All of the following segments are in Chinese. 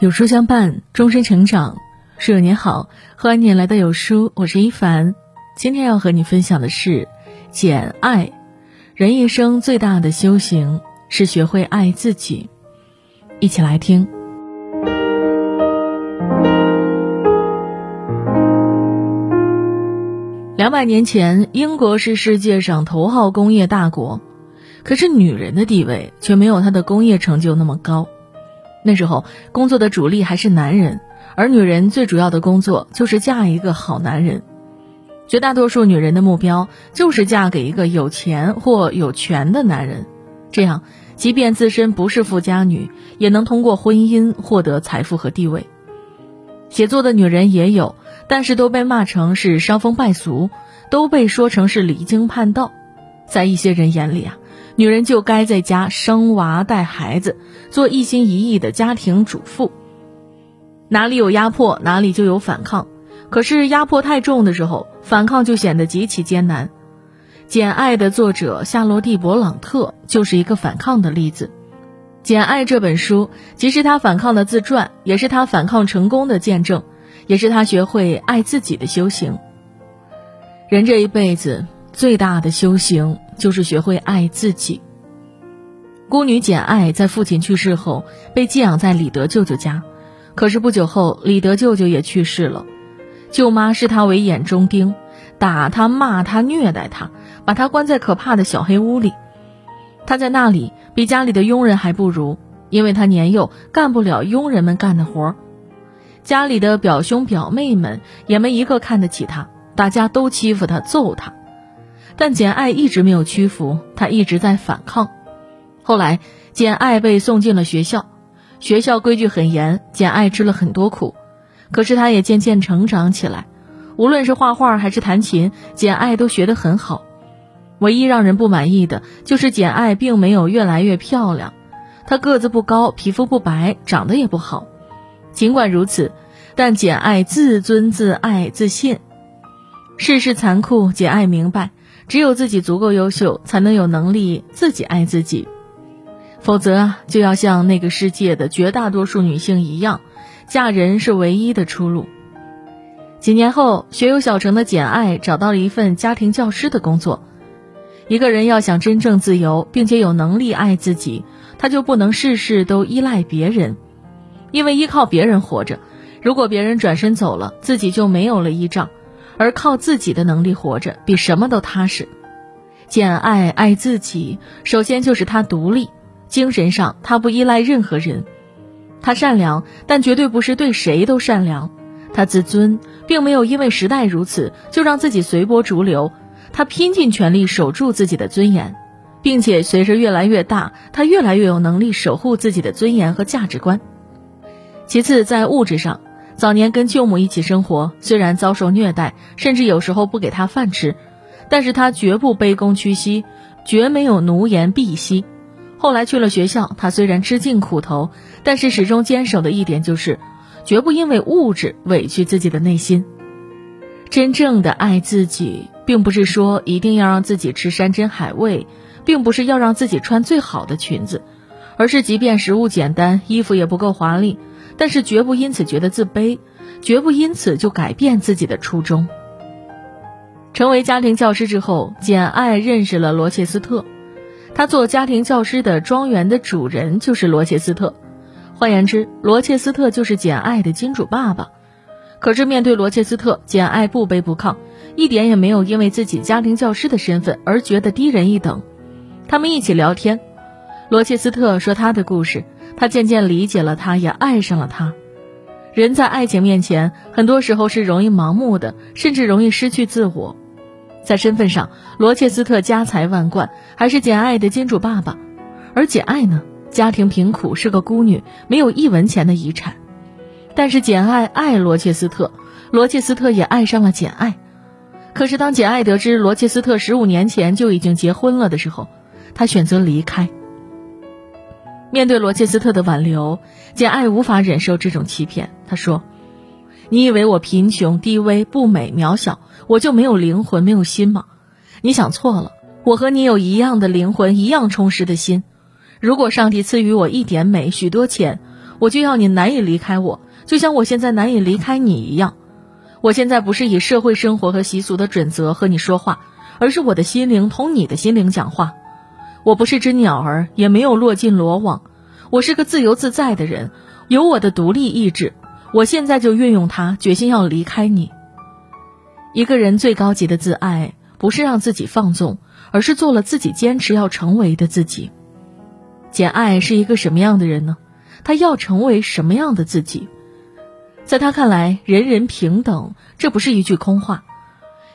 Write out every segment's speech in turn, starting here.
有书相伴，终身成长。室友您好，欢迎你来到有书，我是一凡。今天要和你分享的是《简爱》，人一生最大的修行是学会爱自己。一起来听。两百年前，英国是世界上头号工业大国，可是女人的地位却没有她的工业成就那么高。那时候工作的主力还是男人，而女人最主要的工作就是嫁一个好男人。绝大多数女人的目标就是嫁给一个有钱或有权的男人，这样即便自身不是富家女，也能通过婚姻获得财富和地位。写作的女人也有，但是都被骂成是伤风败俗，都被说成是离经叛道。在一些人眼里啊。女人就该在家生娃带孩子，做一心一意的家庭主妇。哪里有压迫，哪里就有反抗。可是压迫太重的时候，反抗就显得极其艰难。《简爱》的作者夏洛蒂·勃朗特就是一个反抗的例子。《简爱》这本书既是他反抗的自传，也是他反抗成功的见证，也是他学会爱自己的修行。人这一辈子最大的修行。就是学会爱自己。孤女简爱在父亲去世后被寄养在李德舅舅家，可是不久后李德舅舅也去世了，舅妈视他为眼中钉，打他、骂他、虐待他，把他关在可怕的小黑屋里。他在那里比家里的佣人还不如，因为他年幼，干不了佣人们干的活儿。家里的表兄表妹们也没一个看得起他，大家都欺负他、揍他。但简爱一直没有屈服，她一直在反抗。后来，简爱被送进了学校，学校规矩很严，简爱吃了很多苦。可是，她也渐渐成长起来。无论是画画还是弹琴，简爱都学得很好。唯一让人不满意的就是简爱并没有越来越漂亮。她个子不高，皮肤不白，长得也不好。尽管如此，但简爱自尊自爱自信。世事残酷，简爱明白。只有自己足够优秀，才能有能力自己爱自己，否则就要像那个世界的绝大多数女性一样，嫁人是唯一的出路。几年后，学有小成的简爱找到了一份家庭教师的工作。一个人要想真正自由，并且有能力爱自己，他就不能事事都依赖别人，因为依靠别人活着，如果别人转身走了，自己就没有了依仗。而靠自己的能力活着，比什么都踏实。简爱爱自己，首先就是她独立，精神上她不依赖任何人。她善良，但绝对不是对谁都善良。她自尊，并没有因为时代如此就让自己随波逐流。她拼尽全力守住自己的尊严，并且随着越来越大，她越来越有能力守护自己的尊严和价值观。其次，在物质上。早年跟舅母一起生活，虽然遭受虐待，甚至有时候不给他饭吃，但是他绝不卑躬屈膝，绝没有奴颜婢膝。后来去了学校，他虽然吃尽苦头，但是始终坚守的一点就是，绝不因为物质委屈自己的内心。真正的爱自己，并不是说一定要让自己吃山珍海味，并不是要让自己穿最好的裙子，而是即便食物简单，衣服也不够华丽。但是绝不因此觉得自卑，绝不因此就改变自己的初衷。成为家庭教师之后，简爱认识了罗切斯特，他做家庭教师的庄园的主人就是罗切斯特，换言之，罗切斯特就是简爱的金主爸爸。可是面对罗切斯特，简爱不卑不亢，一点也没有因为自己家庭教师的身份而觉得低人一等。他们一起聊天，罗切斯特说他的故事。他渐渐理解了他，也爱上了他。人在爱情面前，很多时候是容易盲目的，甚至容易失去自我。在身份上，罗切斯特家财万贯，还是简爱的金主爸爸；而简爱呢，家庭贫苦，是个孤女，没有一文钱的遗产。但是简爱爱罗切斯特，罗切斯特也爱上了简爱。可是当简爱得知罗切斯特十五年前就已经结婚了的时候，她选择离开。面对罗切斯特的挽留，简爱无法忍受这种欺骗。他说：“你以为我贫穷、低微、不美、渺小，我就没有灵魂、没有心吗？你想错了，我和你有一样的灵魂，一样充实的心。如果上帝赐予我一点美、许多钱，我就要你难以离开我，就像我现在难以离开你一样。我现在不是以社会生活和习俗的准则和你说话，而是我的心灵同你的心灵讲话。我不是只鸟儿，也没有落进罗网。我是个自由自在的人，有我的独立意志。我现在就运用它，决心要离开你。一个人最高级的自爱，不是让自己放纵，而是做了自己坚持要成为的自己。简爱是一个什么样的人呢？他要成为什么样的自己？在他看来，人人平等，这不是一句空话；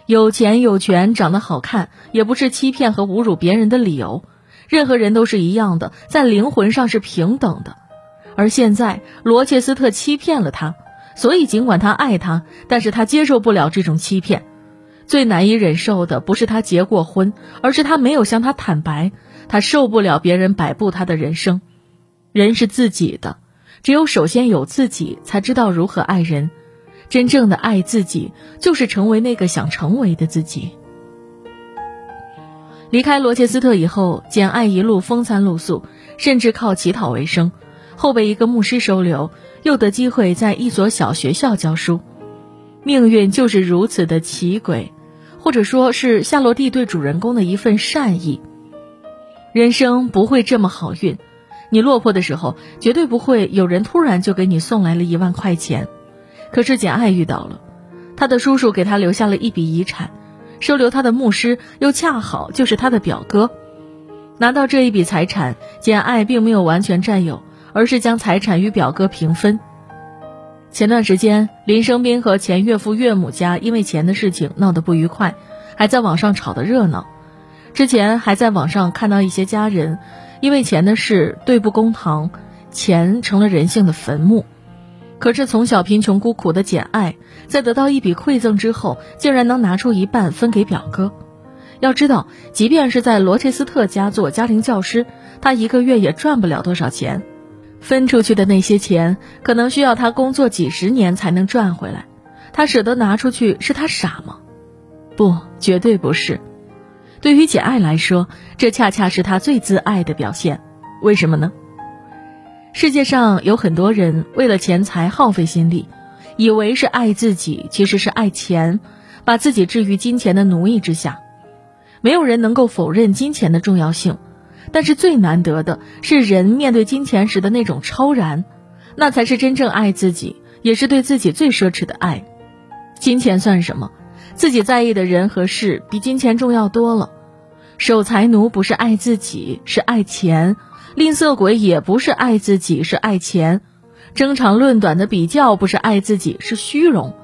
有钱有权、长得好看，也不是欺骗和侮辱别人的理由。任何人都是一样的，在灵魂上是平等的。而现在，罗切斯特欺骗了他，所以尽管他爱他，但是他接受不了这种欺骗。最难以忍受的不是他结过婚，而是他没有向他坦白。他受不了别人摆布他的人生。人是自己的。只有首先有自己，才知道如何爱人。真正的爱自己，就是成为那个想成为的自己。离开罗切斯特以后，简爱一路风餐露宿，甚至靠乞讨为生，后被一个牧师收留，又得机会在一所小学校教书。命运就是如此的奇诡，或者说是夏洛蒂对主人公的一份善意。人生不会这么好运。你落魄的时候，绝对不会有人突然就给你送来了一万块钱。可是简爱遇到了，他的叔叔给他留下了一笔遗产，收留他的牧师又恰好就是他的表哥。拿到这一笔财产，简爱并没有完全占有，而是将财产与表哥平分。前段时间，林生斌和前岳父岳母家因为钱的事情闹得不愉快，还在网上吵得热闹。之前还在网上看到一些家人。因为钱的事对簿公堂，钱成了人性的坟墓。可是从小贫穷孤苦的简爱，在得到一笔馈赠之后，竟然能拿出一半分给表哥。要知道，即便是在罗切斯特家做家庭教师，他一个月也赚不了多少钱。分出去的那些钱，可能需要他工作几十年才能赚回来。他舍得拿出去，是他傻吗？不，绝对不是。对于简爱来说，这恰恰是她最自爱的表现。为什么呢？世界上有很多人为了钱财耗费心力，以为是爱自己，其实是爱钱，把自己置于金钱的奴役之下。没有人能够否认金钱的重要性，但是最难得的是人面对金钱时的那种超然，那才是真正爱自己，也是对自己最奢侈的爱。金钱算什么？自己在意的人和事比金钱重要多了。守财奴不是爱自己，是爱钱；吝啬鬼也不是爱自己，是爱钱；争长论短的比较不是爱自己，是虚荣。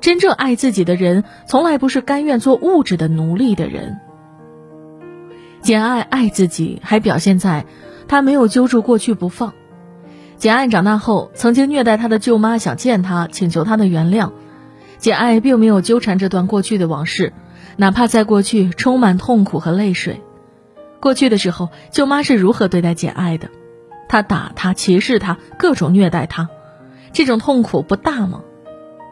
真正爱自己的人，从来不是甘愿做物质的奴隶的人。简爱爱自己，还表现在，他没有揪住过去不放。简爱长大后，曾经虐待他的舅妈想见他，请求他的原谅。简爱并没有纠缠这段过去的往事，哪怕在过去充满痛苦和泪水。过去的时候，舅妈是如何对待简爱的？她打她，歧视她，各种虐待她。这种痛苦不大吗？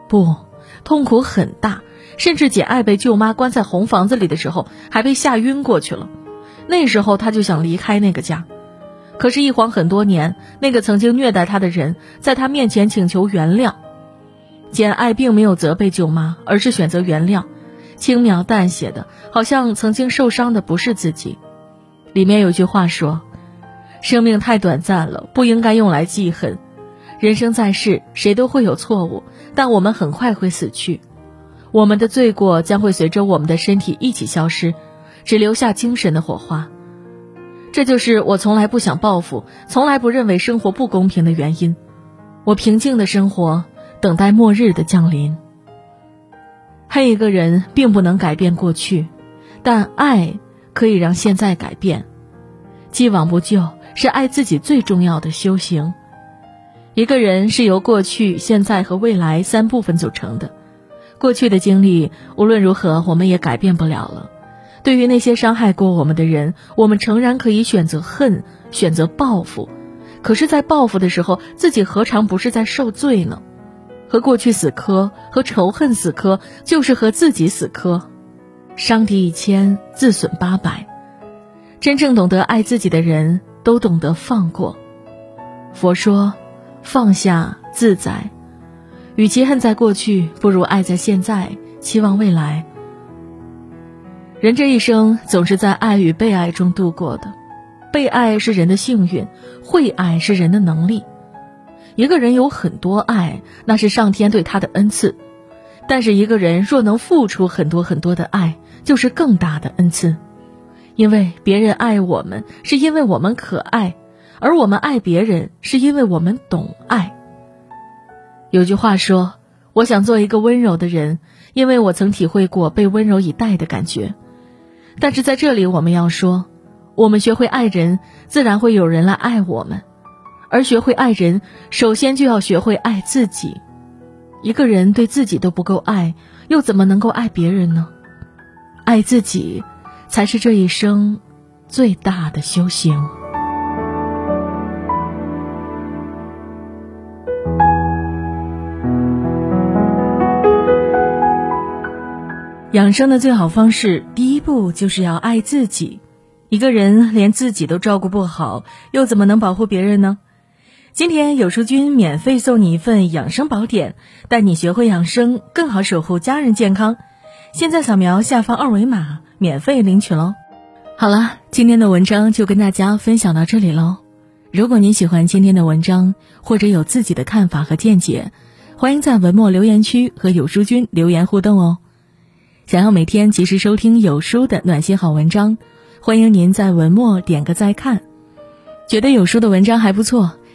不，痛苦很大。甚至简爱被舅妈关在红房子里的时候，还被吓晕过去了。那时候她就想离开那个家，可是，一晃很多年，那个曾经虐待她的人，在她面前请求原谅。简爱并没有责备舅妈，而是选择原谅，轻描淡写的，好像曾经受伤的不是自己。里面有句话说：“生命太短暂了，不应该用来记恨。人生在世，谁都会有错误，但我们很快会死去，我们的罪过将会随着我们的身体一起消失，只留下精神的火花。这就是我从来不想报复，从来不认为生活不公平的原因。我平静的生活。”等待末日的降临。恨一个人并不能改变过去，但爱可以让现在改变。既往不咎是爱自己最重要的修行。一个人是由过去、现在和未来三部分组成的。过去的经历无论如何我们也改变不了了。对于那些伤害过我们的人，我们诚然可以选择恨，选择报复。可是，在报复的时候，自己何尝不是在受罪呢？和过去死磕，和仇恨死磕，就是和自己死磕。伤敌一千，自损八百。真正懂得爱自己的人，都懂得放过。佛说，放下自在。与其恨在过去，不如爱在现在，期望未来。人这一生总是在爱与被爱中度过的，被爱是人的幸运，会爱是人的能力。一个人有很多爱，那是上天对他的恩赐；但是一个人若能付出很多很多的爱，就是更大的恩赐。因为别人爱我们，是因为我们可爱；而我们爱别人，是因为我们懂爱。有句话说：“我想做一个温柔的人，因为我曾体会过被温柔以待的感觉。”但是在这里，我们要说，我们学会爱人，自然会有人来爱我们。而学会爱人，首先就要学会爱自己。一个人对自己都不够爱，又怎么能够爱别人呢？爱自己，才是这一生最大的修行。养生的最好方式，第一步就是要爱自己。一个人连自己都照顾不好，又怎么能保护别人呢？今天有书君免费送你一份养生宝典，带你学会养生，更好守护家人健康。现在扫描下方二维码，免费领取喽。好了，今天的文章就跟大家分享到这里喽。如果您喜欢今天的文章，或者有自己的看法和见解，欢迎在文末留言区和有书君留言互动哦。想要每天及时收听有书的暖心好文章，欢迎您在文末点个再看。觉得有书的文章还不错。